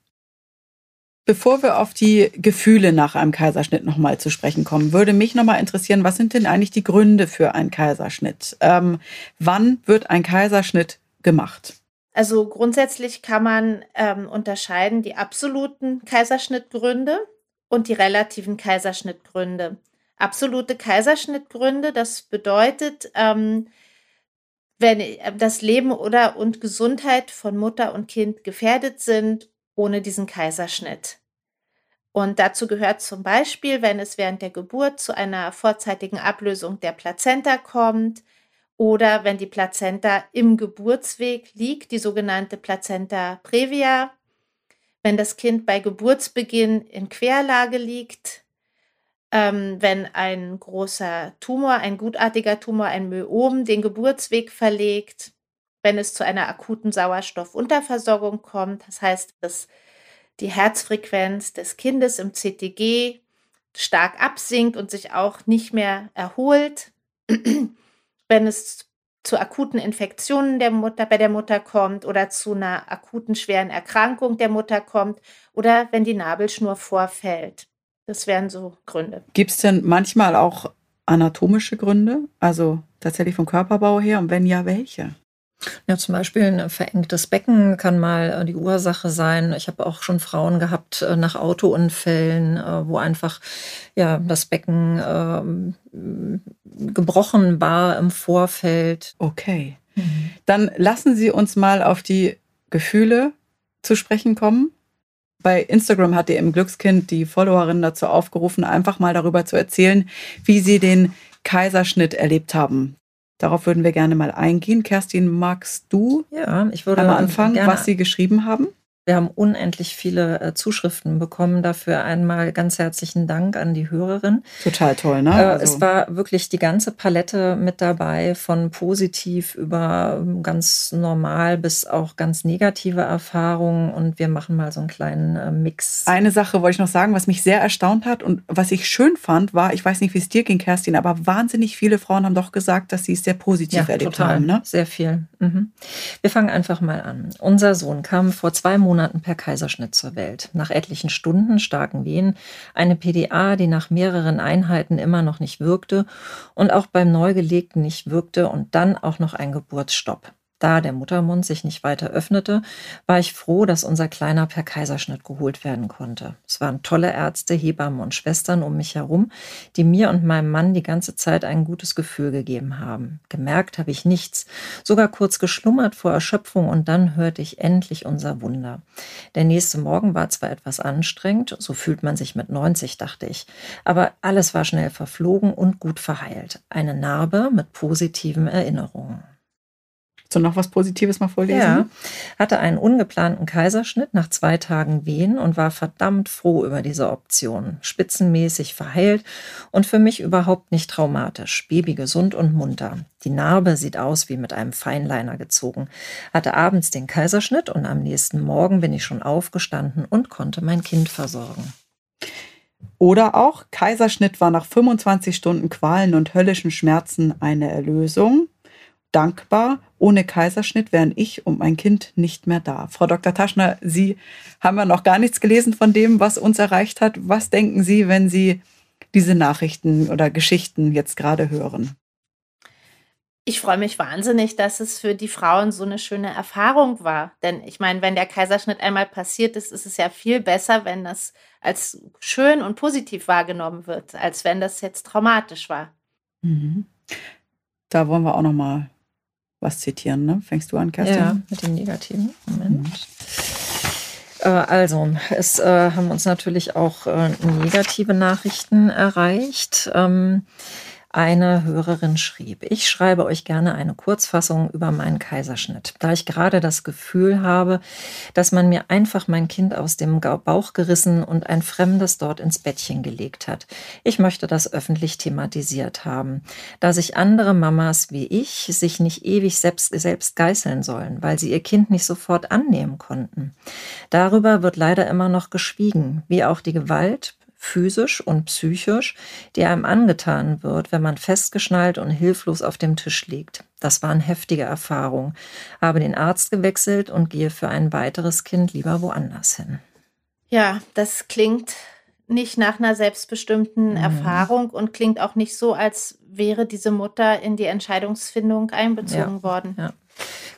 Bevor wir auf die Gefühle nach einem Kaiserschnitt nochmal zu sprechen kommen, würde mich nochmal interessieren, was sind denn eigentlich die Gründe für einen Kaiserschnitt? Ähm, wann wird ein Kaiserschnitt gemacht? Also grundsätzlich kann man ähm, unterscheiden die absoluten Kaiserschnittgründe und die relativen Kaiserschnittgründe. Absolute Kaiserschnittgründe, das bedeutet, ähm, wenn äh, das Leben oder und Gesundheit von Mutter und Kind gefährdet sind ohne diesen Kaiserschnitt. Und dazu gehört zum Beispiel, wenn es während der Geburt zu einer vorzeitigen Ablösung der Plazenta kommt oder wenn die Plazenta im Geburtsweg liegt, die sogenannte Plazenta previa, wenn das Kind bei Geburtsbeginn in Querlage liegt, ähm, wenn ein großer Tumor, ein gutartiger Tumor, ein Myom den Geburtsweg verlegt, wenn es zu einer akuten Sauerstoffunterversorgung kommt, das heißt, dass die Herzfrequenz des Kindes im CTG stark absinkt und sich auch nicht mehr erholt, wenn es zu akuten Infektionen der Mutter, bei der Mutter kommt oder zu einer akuten schweren Erkrankung der Mutter kommt oder wenn die Nabelschnur vorfällt. Das wären so Gründe. Gibt es denn manchmal auch anatomische Gründe, also tatsächlich vom Körperbau her? Und wenn ja, welche? Ja, zum Beispiel ein verengtes Becken kann mal äh, die Ursache sein. Ich habe auch schon Frauen gehabt äh, nach Autounfällen, äh, wo einfach ja das Becken äh, gebrochen war im Vorfeld. Okay. Mhm. Dann lassen Sie uns mal auf die Gefühle zu sprechen kommen bei Instagram hat ihr im Glückskind die Followerin dazu aufgerufen, einfach mal darüber zu erzählen, wie sie den Kaiserschnitt erlebt haben. Darauf würden wir gerne mal eingehen. Kerstin, magst du ja, ich würde einmal anfangen, was Sie geschrieben haben? Wir haben unendlich viele äh, Zuschriften bekommen. Dafür einmal ganz herzlichen Dank an die Hörerin. Total toll, ne? Äh, also. Es war wirklich die ganze Palette mit dabei, von positiv über ähm, ganz normal bis auch ganz negative Erfahrungen. Und wir machen mal so einen kleinen äh, Mix. Eine Sache wollte ich noch sagen, was mich sehr erstaunt hat und was ich schön fand, war, ich weiß nicht, wie es dir ging, Kerstin, aber wahnsinnig viele Frauen haben doch gesagt, dass sie es sehr positiv ja, erlebt total. haben. Ne? Sehr viel. Mhm. Wir fangen einfach mal an. Unser Sohn kam vor zwei Monaten Monaten per Kaiserschnitt zur Welt. Nach etlichen Stunden starken Wehen, eine PDA, die nach mehreren Einheiten immer noch nicht wirkte und auch beim Neugelegten nicht wirkte und dann auch noch ein Geburtsstopp. Da der Muttermund sich nicht weiter öffnete, war ich froh, dass unser Kleiner per Kaiserschnitt geholt werden konnte. Es waren tolle Ärzte, Hebammen und Schwestern um mich herum, die mir und meinem Mann die ganze Zeit ein gutes Gefühl gegeben haben. Gemerkt habe ich nichts, sogar kurz geschlummert vor Erschöpfung und dann hörte ich endlich unser Wunder. Der nächste Morgen war zwar etwas anstrengend, so fühlt man sich mit 90, dachte ich, aber alles war schnell verflogen und gut verheilt. Eine Narbe mit positiven Erinnerungen. Du noch was Positives mal vorlesen? Ja, hatte einen ungeplanten Kaiserschnitt nach zwei Tagen Wehen und war verdammt froh über diese Option. Spitzenmäßig verheilt und für mich überhaupt nicht traumatisch. Baby gesund und munter. Die Narbe sieht aus wie mit einem Feinliner gezogen. Hatte abends den Kaiserschnitt und am nächsten Morgen bin ich schon aufgestanden und konnte mein Kind versorgen. Oder auch Kaiserschnitt war nach 25 Stunden Qualen und höllischen Schmerzen eine Erlösung. Dankbar, ohne Kaiserschnitt wären ich und mein Kind nicht mehr da. Frau Dr. Taschner, Sie haben ja noch gar nichts gelesen von dem, was uns erreicht hat. Was denken Sie, wenn Sie diese Nachrichten oder Geschichten jetzt gerade hören? Ich freue mich wahnsinnig, dass es für die Frauen so eine schöne Erfahrung war. Denn ich meine, wenn der Kaiserschnitt einmal passiert ist, ist es ja viel besser, wenn das als schön und positiv wahrgenommen wird, als wenn das jetzt traumatisch war. Mhm. Da wollen wir auch noch mal was zitieren, ne? Fängst du an, Kerstin? Ja, mit dem Negativen. Moment. Äh, Also, es äh, haben uns natürlich auch äh, negative Nachrichten erreicht. Ähm, eine Hörerin schrieb, ich schreibe euch gerne eine Kurzfassung über meinen Kaiserschnitt, da ich gerade das Gefühl habe, dass man mir einfach mein Kind aus dem Bauch gerissen und ein Fremdes dort ins Bettchen gelegt hat. Ich möchte das öffentlich thematisiert haben, da sich andere Mamas wie ich sich nicht ewig selbst, selbst geißeln sollen, weil sie ihr Kind nicht sofort annehmen konnten. Darüber wird leider immer noch geschwiegen, wie auch die Gewalt, physisch und psychisch, die einem angetan wird, wenn man festgeschnallt und hilflos auf dem Tisch liegt. Das waren heftige Erfahrungen. Habe den Arzt gewechselt und gehe für ein weiteres Kind lieber woanders hin. Ja, das klingt nicht nach einer selbstbestimmten Mhm. Erfahrung und klingt auch nicht so, als wäre diese Mutter in die Entscheidungsfindung einbezogen worden. Ja,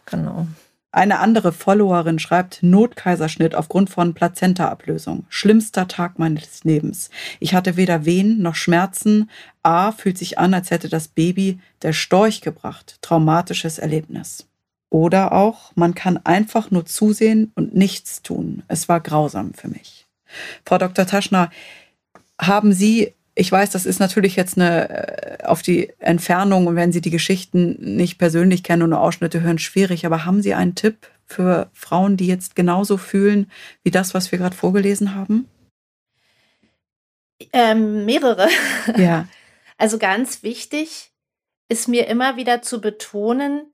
genau. Eine andere Followerin schreibt Notkaiserschnitt aufgrund von Plazentaablösung. Schlimmster Tag meines Lebens. Ich hatte weder Wehen noch Schmerzen. A fühlt sich an, als hätte das Baby der Storch gebracht. Traumatisches Erlebnis. Oder auch, man kann einfach nur zusehen und nichts tun. Es war grausam für mich. Frau Dr. Taschner, haben Sie, ich weiß, das ist natürlich jetzt eine äh, auf die Entfernung und wenn Sie die Geschichten nicht persönlich kennen und nur Ausschnitte hören, schwierig, aber haben Sie einen Tipp für Frauen, die jetzt genauso fühlen wie das, was wir gerade vorgelesen haben? Ähm, mehrere. Ja. Also ganz wichtig ist mir immer wieder zu betonen,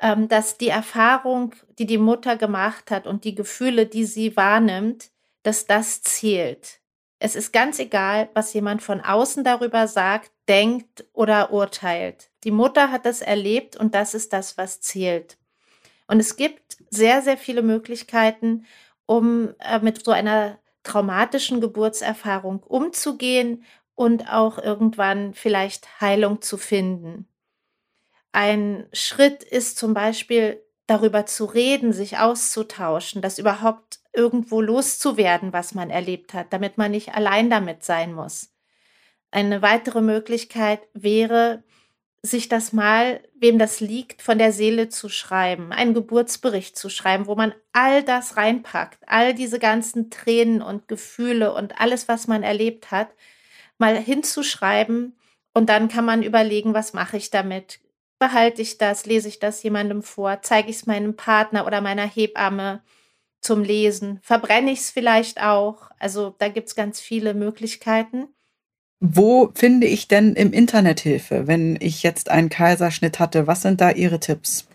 ähm, dass die Erfahrung, die die Mutter gemacht hat und die Gefühle, die sie wahrnimmt, dass das zählt. Es ist ganz egal, was jemand von außen darüber sagt, denkt oder urteilt. Die Mutter hat das erlebt und das ist das, was zählt. Und es gibt sehr, sehr viele Möglichkeiten, um äh, mit so einer traumatischen Geburtserfahrung umzugehen und auch irgendwann vielleicht Heilung zu finden. Ein Schritt ist zum Beispiel darüber zu reden, sich auszutauschen, das überhaupt irgendwo loszuwerden, was man erlebt hat, damit man nicht allein damit sein muss. Eine weitere Möglichkeit wäre, sich das mal, wem das liegt, von der Seele zu schreiben, einen Geburtsbericht zu schreiben, wo man all das reinpackt, all diese ganzen Tränen und Gefühle und alles, was man erlebt hat, mal hinzuschreiben und dann kann man überlegen, was mache ich damit? Behalte ich das? Lese ich das jemandem vor? Zeige ich es meinem Partner oder meiner Hebamme zum Lesen? Verbrenne ich es vielleicht auch? Also da gibt es ganz viele Möglichkeiten. Wo finde ich denn im Internet Hilfe, wenn ich jetzt einen Kaiserschnitt hatte? Was sind da Ihre Tipps?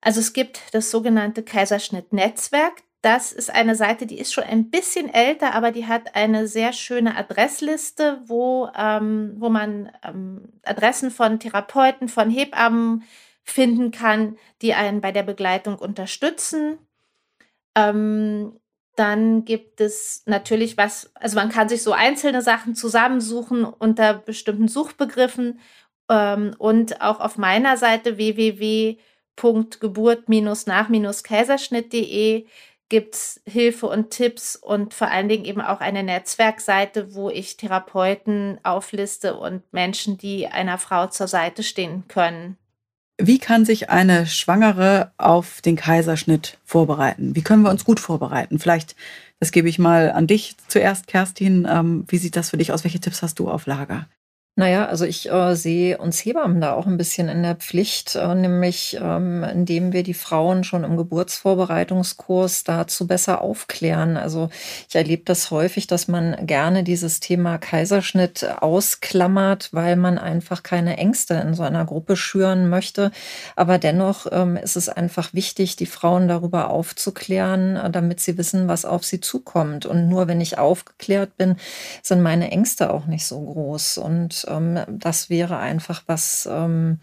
Also es gibt das sogenannte Kaiserschnitt-Netzwerk. Das ist eine Seite, die ist schon ein bisschen älter, aber die hat eine sehr schöne Adressliste, wo, ähm, wo man ähm, Adressen von Therapeuten, von Hebammen finden kann, die einen bei der Begleitung unterstützen. Ähm, dann gibt es natürlich was, also man kann sich so einzelne Sachen zusammensuchen unter bestimmten Suchbegriffen ähm, und auch auf meiner Seite www.geburt-nach-kaiserschnitt.de gibt es Hilfe und Tipps und vor allen Dingen eben auch eine Netzwerkseite, wo ich Therapeuten aufliste und Menschen, die einer Frau zur Seite stehen können. Wie kann sich eine Schwangere auf den Kaiserschnitt vorbereiten? Wie können wir uns gut vorbereiten? Vielleicht, das gebe ich mal an dich zuerst, Kerstin. Ähm, wie sieht das für dich aus? Welche Tipps hast du auf Lager? Naja, also ich äh, sehe uns Hebammen da auch ein bisschen in der Pflicht, äh, nämlich ähm, indem wir die Frauen schon im Geburtsvorbereitungskurs dazu besser aufklären. Also ich erlebe das häufig, dass man gerne dieses Thema Kaiserschnitt ausklammert, weil man einfach keine Ängste in so einer Gruppe schüren möchte. Aber dennoch ähm, ist es einfach wichtig, die Frauen darüber aufzuklären, äh, damit sie wissen, was auf sie zukommt. Und nur wenn ich aufgeklärt bin, sind meine Ängste auch nicht so groß. Und ähm, das wäre einfach was, ähm,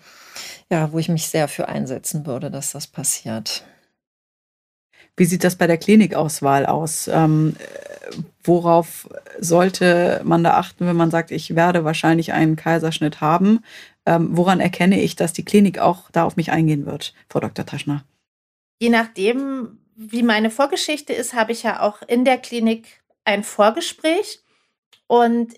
ja, wo ich mich sehr für einsetzen würde, dass das passiert. Wie sieht das bei der Klinikauswahl aus? Ähm, worauf sollte man da achten, wenn man sagt, ich werde wahrscheinlich einen Kaiserschnitt haben? Ähm, woran erkenne ich, dass die Klinik auch da auf mich eingehen wird, Frau Dr. Taschner? Je nachdem, wie meine Vorgeschichte ist, habe ich ja auch in der Klinik ein Vorgespräch. Und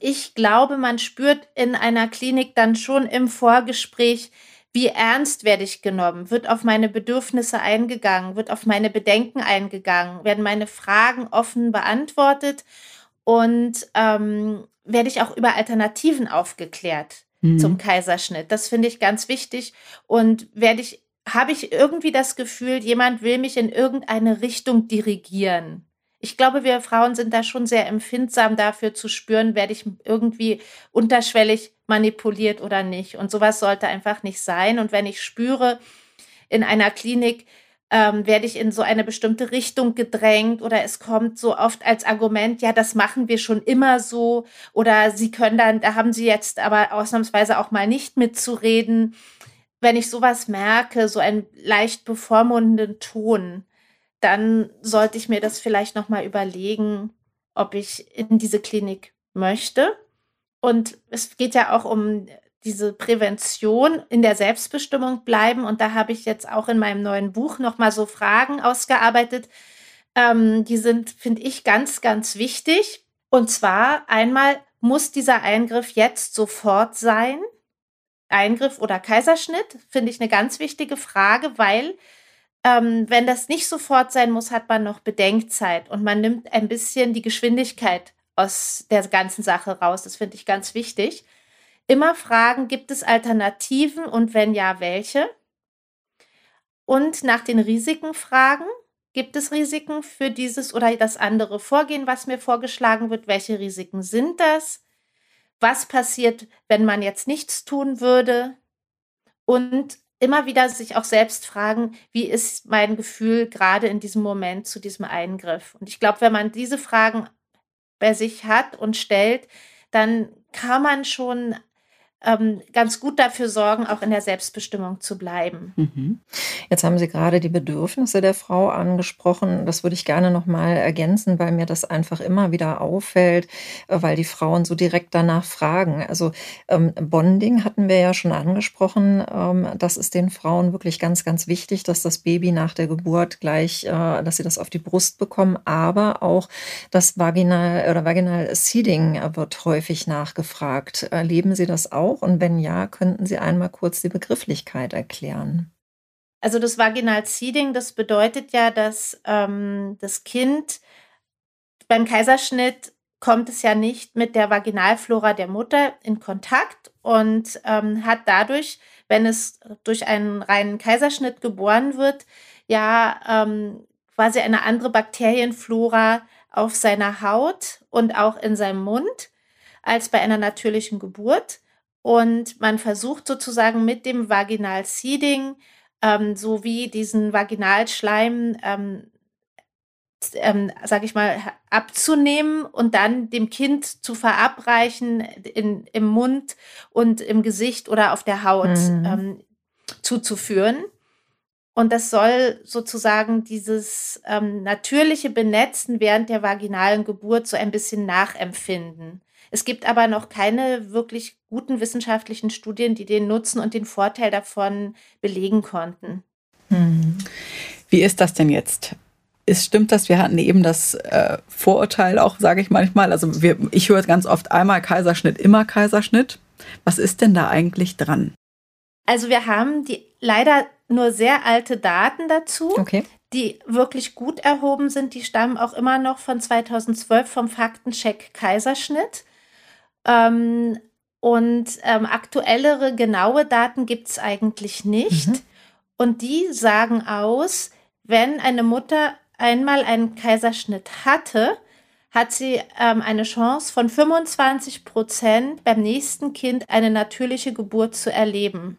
ich glaube, man spürt in einer Klinik dann schon im Vorgespräch, wie ernst werde ich genommen? Wird auf meine Bedürfnisse eingegangen? Wird auf meine Bedenken eingegangen? Werden meine Fragen offen beantwortet? Und ähm, werde ich auch über Alternativen aufgeklärt mhm. zum Kaiserschnitt? Das finde ich ganz wichtig. Und werde ich, habe ich irgendwie das Gefühl, jemand will mich in irgendeine Richtung dirigieren? Ich glaube, wir Frauen sind da schon sehr empfindsam dafür zu spüren, werde ich irgendwie unterschwellig manipuliert oder nicht. Und sowas sollte einfach nicht sein. Und wenn ich spüre, in einer Klinik ähm, werde ich in so eine bestimmte Richtung gedrängt oder es kommt so oft als Argument, ja, das machen wir schon immer so oder sie können dann, da haben sie jetzt aber ausnahmsweise auch mal nicht mitzureden. Wenn ich sowas merke, so einen leicht bevormundenden Ton, dann sollte ich mir das vielleicht noch mal überlegen, ob ich in diese Klinik möchte. Und es geht ja auch um diese Prävention in der Selbstbestimmung bleiben. Und da habe ich jetzt auch in meinem neuen Buch noch mal so Fragen ausgearbeitet. Ähm, die sind, finde ich, ganz, ganz wichtig. Und zwar einmal, muss dieser Eingriff jetzt sofort sein? Eingriff oder Kaiserschnitt, finde ich eine ganz wichtige Frage, weil ähm, wenn das nicht sofort sein muss, hat man noch Bedenkzeit und man nimmt ein bisschen die Geschwindigkeit aus der ganzen Sache raus. Das finde ich ganz wichtig. Immer fragen, gibt es Alternativen und wenn ja, welche? Und nach den Risiken fragen. Gibt es Risiken für dieses oder das andere Vorgehen, was mir vorgeschlagen wird? Welche Risiken sind das? Was passiert, wenn man jetzt nichts tun würde? Und immer wieder sich auch selbst fragen, wie ist mein Gefühl gerade in diesem Moment zu diesem Eingriff? Und ich glaube, wenn man diese Fragen bei sich hat und stellt, dann kann man schon ganz gut dafür sorgen, auch in der Selbstbestimmung zu bleiben. Mhm. Jetzt haben Sie gerade die Bedürfnisse der Frau angesprochen. Das würde ich gerne noch mal ergänzen, weil mir das einfach immer wieder auffällt, äh, weil die Frauen so direkt danach fragen. Also ähm, Bonding hatten wir ja schon angesprochen. Ähm, das ist den Frauen wirklich ganz, ganz wichtig, dass das Baby nach der Geburt gleich, äh, dass sie das auf die Brust bekommen. Aber auch das Vaginal oder Vaginal Seeding wird häufig nachgefragt. Erleben Sie das auch? Auch? Und wenn ja, könnten Sie einmal kurz die Begrifflichkeit erklären? Also das Vaginal Seeding, das bedeutet ja, dass ähm, das Kind beim Kaiserschnitt kommt es ja nicht mit der Vaginalflora der Mutter in Kontakt und ähm, hat dadurch, wenn es durch einen reinen Kaiserschnitt geboren wird, ja ähm, quasi eine andere Bakterienflora auf seiner Haut und auch in seinem Mund als bei einer natürlichen Geburt. Und man versucht sozusagen mit dem Vaginal Seeding ähm, sowie diesen Vaginalschleim, ähm, ähm, sag ich mal, abzunehmen und dann dem Kind zu verabreichen in, im Mund und im Gesicht oder auf der Haut mhm. ähm, zuzuführen. Und das soll sozusagen dieses ähm, natürliche Benetzen während der vaginalen Geburt so ein bisschen nachempfinden. Es gibt aber noch keine wirklich guten wissenschaftlichen Studien, die den Nutzen und den Vorteil davon belegen konnten. Hm. Wie ist das denn jetzt? Ist, stimmt das? Wir hatten eben das äh, Vorurteil auch, sage ich manchmal. Also wir, ich höre ganz oft einmal Kaiserschnitt, immer Kaiserschnitt. Was ist denn da eigentlich dran? Also wir haben die leider nur sehr alte Daten dazu. Okay die wirklich gut erhoben sind, die stammen auch immer noch von 2012 vom Faktencheck Kaiserschnitt. Ähm, und ähm, aktuellere, genaue Daten gibt es eigentlich nicht. Mhm. Und die sagen aus, wenn eine Mutter einmal einen Kaiserschnitt hatte, hat sie ähm, eine Chance von 25 Prozent beim nächsten Kind eine natürliche Geburt zu erleben.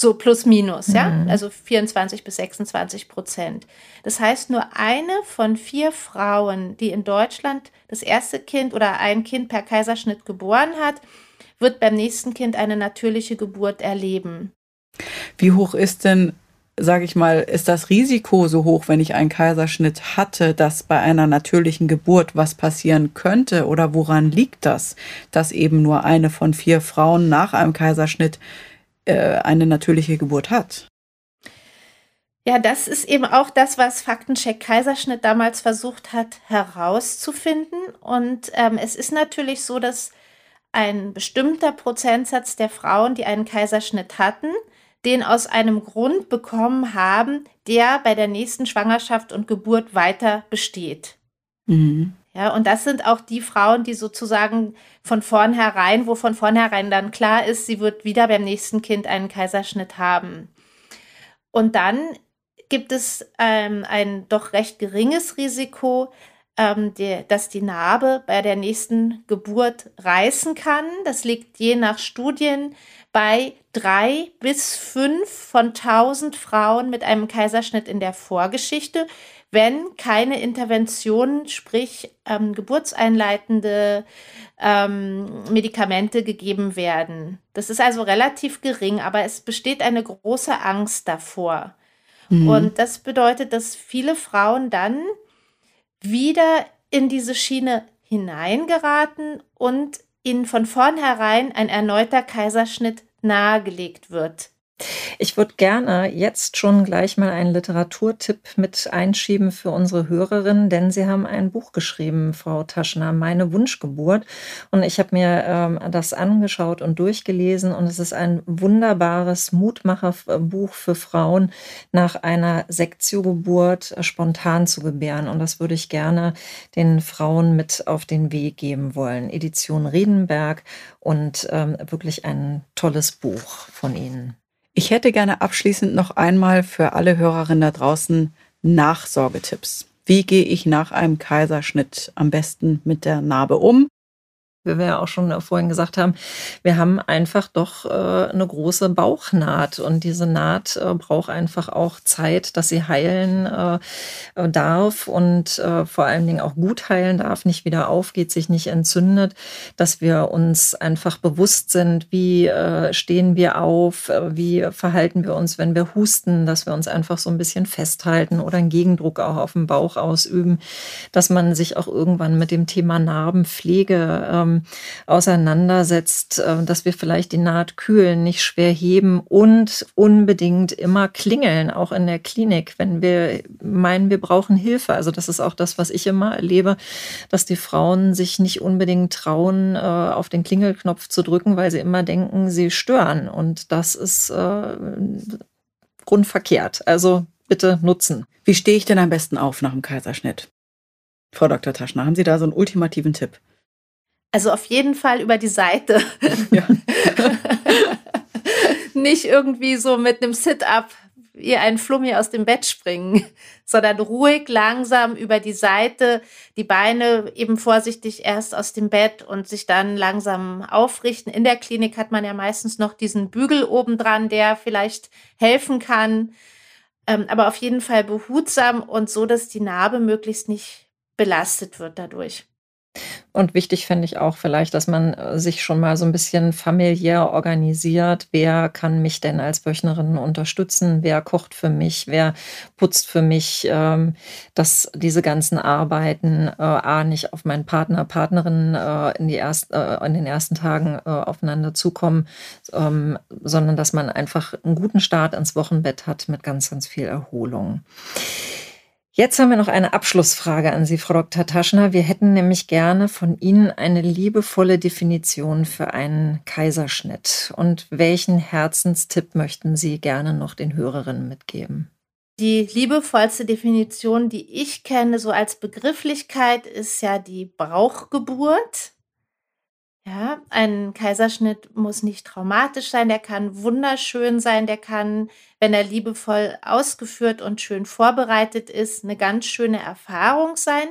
So plus minus, mhm. ja, also 24 bis 26 Prozent. Das heißt, nur eine von vier Frauen, die in Deutschland das erste Kind oder ein Kind per Kaiserschnitt geboren hat, wird beim nächsten Kind eine natürliche Geburt erleben. Wie hoch ist denn, sage ich mal, ist das Risiko so hoch, wenn ich einen Kaiserschnitt hatte, dass bei einer natürlichen Geburt was passieren könnte? Oder woran liegt das, dass eben nur eine von vier Frauen nach einem Kaiserschnitt eine natürliche Geburt hat. Ja, das ist eben auch das, was Faktencheck Kaiserschnitt damals versucht hat herauszufinden. Und ähm, es ist natürlich so, dass ein bestimmter Prozentsatz der Frauen, die einen Kaiserschnitt hatten, den aus einem Grund bekommen haben, der bei der nächsten Schwangerschaft und Geburt weiter besteht. Mhm. Ja, und das sind auch die Frauen, die sozusagen von vornherein, wo von vornherein dann klar ist, sie wird wieder beim nächsten Kind einen Kaiserschnitt haben. Und dann gibt es ähm, ein doch recht geringes Risiko, ähm, die, dass die Narbe bei der nächsten Geburt reißen kann. Das liegt je nach Studien bei drei bis fünf von tausend Frauen mit einem Kaiserschnitt in der Vorgeschichte wenn keine Interventionen, sprich ähm, geburtseinleitende ähm, Medikamente gegeben werden. Das ist also relativ gering, aber es besteht eine große Angst davor. Mhm. Und das bedeutet, dass viele Frauen dann wieder in diese Schiene hineingeraten und ihnen von vornherein ein erneuter Kaiserschnitt nahegelegt wird. Ich würde gerne jetzt schon gleich mal einen Literaturtipp mit einschieben für unsere Hörerinnen, denn Sie haben ein Buch geschrieben, Frau Taschner, Meine Wunschgeburt. Und ich habe mir ähm, das angeschaut und durchgelesen und es ist ein wunderbares Mutmacherbuch für Frauen, nach einer Sektiogeburt spontan zu gebären. Und das würde ich gerne den Frauen mit auf den Weg geben wollen. Edition Riedenberg und ähm, wirklich ein tolles Buch von Ihnen. Ich hätte gerne abschließend noch einmal für alle Hörerinnen da draußen Nachsorgetipps. Wie gehe ich nach einem Kaiserschnitt am besten mit der Narbe um? Wie wir ja auch schon vorhin gesagt haben, wir haben einfach doch äh, eine große Bauchnaht. Und diese Naht äh, braucht einfach auch Zeit, dass sie heilen äh, darf und äh, vor allen Dingen auch gut heilen darf, nicht wieder aufgeht, sich nicht entzündet, dass wir uns einfach bewusst sind, wie äh, stehen wir auf, äh, wie verhalten wir uns, wenn wir husten, dass wir uns einfach so ein bisschen festhalten oder einen Gegendruck auch auf dem Bauch ausüben, dass man sich auch irgendwann mit dem Thema Narbenpflege ähm, auseinandersetzt, äh, dass wir vielleicht die Naht kühlen, nicht schwer heben und unbedingt immer klingeln, auch in der Klinik, wenn wir meinen, wir brauchen Hilfe. Also das ist auch das, was ich immer erlebe, dass die Frauen sich nicht unbedingt trauen, äh, auf den Klingelknopf zu drücken, weil sie immer denken, sie stören. Und das ist äh, grundverkehrt. Also bitte nutzen. Wie stehe ich denn am besten auf nach dem Kaiserschnitt? Frau Dr. Taschner, haben Sie da so einen ultimativen Tipp? Also auf jeden Fall über die Seite. Ja. Nicht irgendwie so mit einem Sit-up wie ein Flummi aus dem Bett springen, sondern ruhig, langsam über die Seite, die Beine eben vorsichtig erst aus dem Bett und sich dann langsam aufrichten. In der Klinik hat man ja meistens noch diesen Bügel obendran, der vielleicht helfen kann. Ähm, aber auf jeden Fall behutsam und so, dass die Narbe möglichst nicht belastet wird dadurch. Und wichtig fände ich auch vielleicht, dass man äh, sich schon mal so ein bisschen familiär organisiert. Wer kann mich denn als Wöchnerin unterstützen? Wer kocht für mich? Wer putzt für mich? Ähm, dass diese ganzen Arbeiten äh, A, nicht auf meinen Partner, Partnerin äh, in, die erst, äh, in den ersten Tagen äh, aufeinander zukommen, ähm, sondern dass man einfach einen guten Start ins Wochenbett hat mit ganz, ganz viel Erholung. Jetzt haben wir noch eine Abschlussfrage an Sie, Frau Dr. Taschner. Wir hätten nämlich gerne von Ihnen eine liebevolle Definition für einen Kaiserschnitt. Und welchen Herzenstipp möchten Sie gerne noch den Hörerinnen mitgeben? Die liebevollste Definition, die ich kenne, so als Begrifflichkeit, ist ja die Brauchgeburt. Ja, ein Kaiserschnitt muss nicht traumatisch sein, der kann wunderschön sein, der kann, wenn er liebevoll ausgeführt und schön vorbereitet ist, eine ganz schöne Erfahrung sein.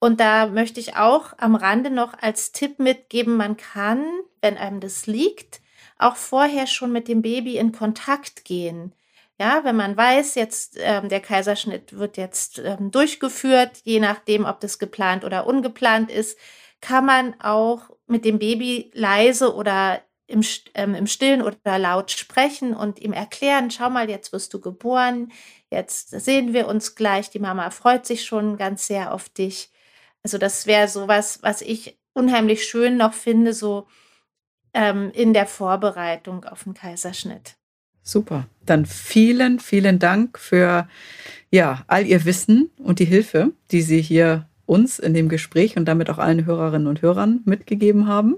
Und da möchte ich auch am Rande noch als Tipp mitgeben, man kann, wenn einem das liegt, auch vorher schon mit dem Baby in Kontakt gehen. Ja, wenn man weiß, jetzt ähm, der Kaiserschnitt wird jetzt ähm, durchgeführt, je nachdem, ob das geplant oder ungeplant ist, kann man auch mit dem Baby leise oder im, ähm, im Stillen oder laut sprechen und ihm erklären, schau mal, jetzt wirst du geboren, jetzt sehen wir uns gleich, die Mama freut sich schon ganz sehr auf dich. Also das wäre so was, was ich unheimlich schön noch finde, so ähm, in der Vorbereitung auf den Kaiserschnitt. Super. Dann vielen, vielen Dank für ja, all Ihr Wissen und die Hilfe, die Sie hier uns in dem Gespräch und damit auch allen Hörerinnen und Hörern mitgegeben haben.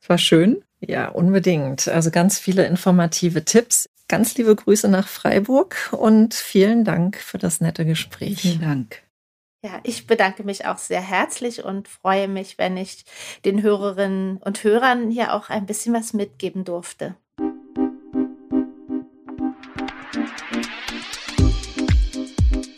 Es war schön. Ja, unbedingt. Also ganz viele informative Tipps. Ganz liebe Grüße nach Freiburg und vielen Dank für das nette Gespräch. Vielen Dank. Ja, ich bedanke mich auch sehr herzlich und freue mich, wenn ich den Hörerinnen und Hörern hier auch ein bisschen was mitgeben durfte.